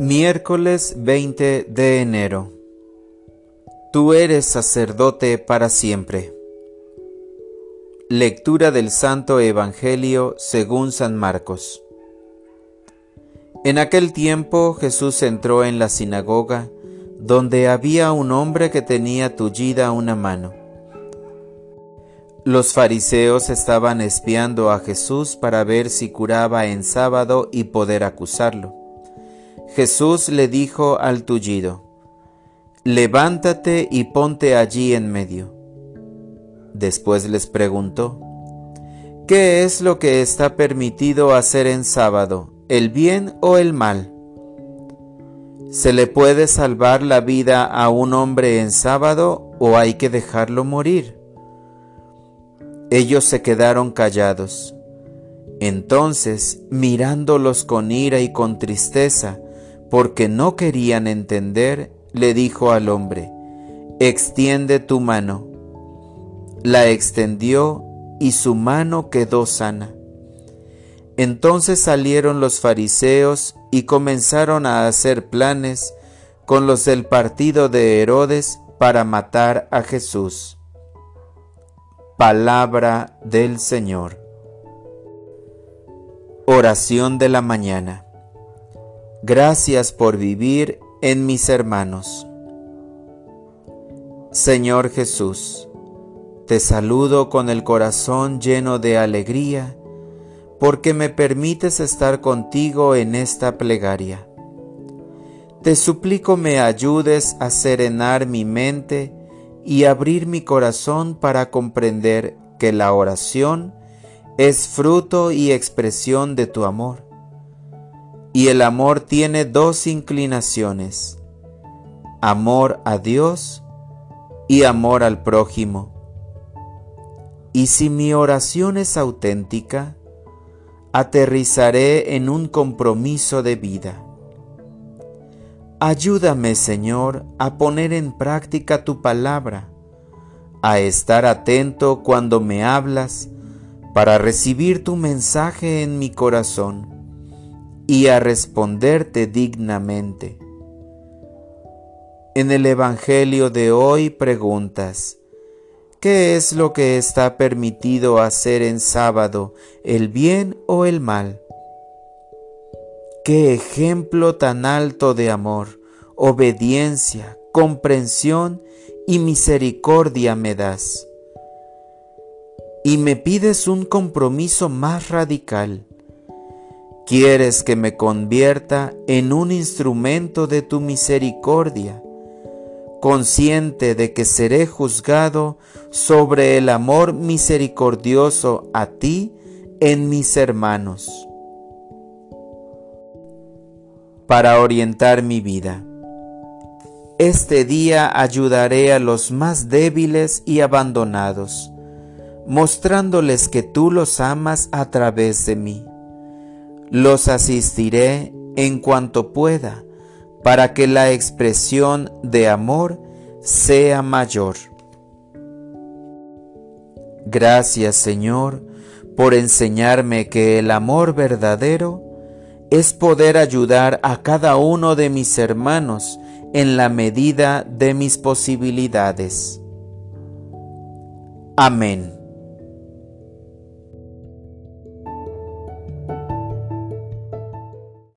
Miércoles 20 de enero. Tú eres sacerdote para siempre. Lectura del Santo Evangelio según San Marcos. En aquel tiempo Jesús entró en la sinagoga, donde había un hombre que tenía tullida una mano. Los fariseos estaban espiando a Jesús para ver si curaba en sábado y poder acusarlo. Jesús le dijo al tullido, Levántate y ponte allí en medio. Después les preguntó, ¿qué es lo que está permitido hacer en sábado, el bien o el mal? ¿Se le puede salvar la vida a un hombre en sábado o hay que dejarlo morir? Ellos se quedaron callados. Entonces, mirándolos con ira y con tristeza, porque no querían entender, le dijo al hombre, extiende tu mano. La extendió y su mano quedó sana. Entonces salieron los fariseos y comenzaron a hacer planes con los del partido de Herodes para matar a Jesús. Palabra del Señor. Oración de la mañana. Gracias por vivir en mis hermanos. Señor Jesús, te saludo con el corazón lleno de alegría porque me permites estar contigo en esta plegaria. Te suplico me ayudes a serenar mi mente y abrir mi corazón para comprender que la oración es fruto y expresión de tu amor y el amor tiene dos inclinaciones, amor a Dios y amor al prójimo. Y si mi oración es auténtica, aterrizaré en un compromiso de vida. Ayúdame, Señor, a poner en práctica tu palabra, a estar atento cuando me hablas, para recibir tu mensaje en mi corazón y a responderte dignamente. En el Evangelio de hoy preguntas, ¿qué es lo que está permitido hacer en sábado, el bien o el mal? Qué ejemplo tan alto de amor, obediencia, comprensión y misericordia me das. Y me pides un compromiso más radical Quieres que me convierta en un instrumento de tu misericordia, consciente de que seré juzgado sobre el amor misericordioso a ti en mis hermanos. Para orientar mi vida. Este día ayudaré a los más débiles y abandonados, mostrándoles que tú los amas a través de mí los asistiré en cuanto pueda para que la expresión de amor sea mayor. Gracias Señor por enseñarme que el amor verdadero es poder ayudar a cada uno de mis hermanos en la medida de mis posibilidades. Amén.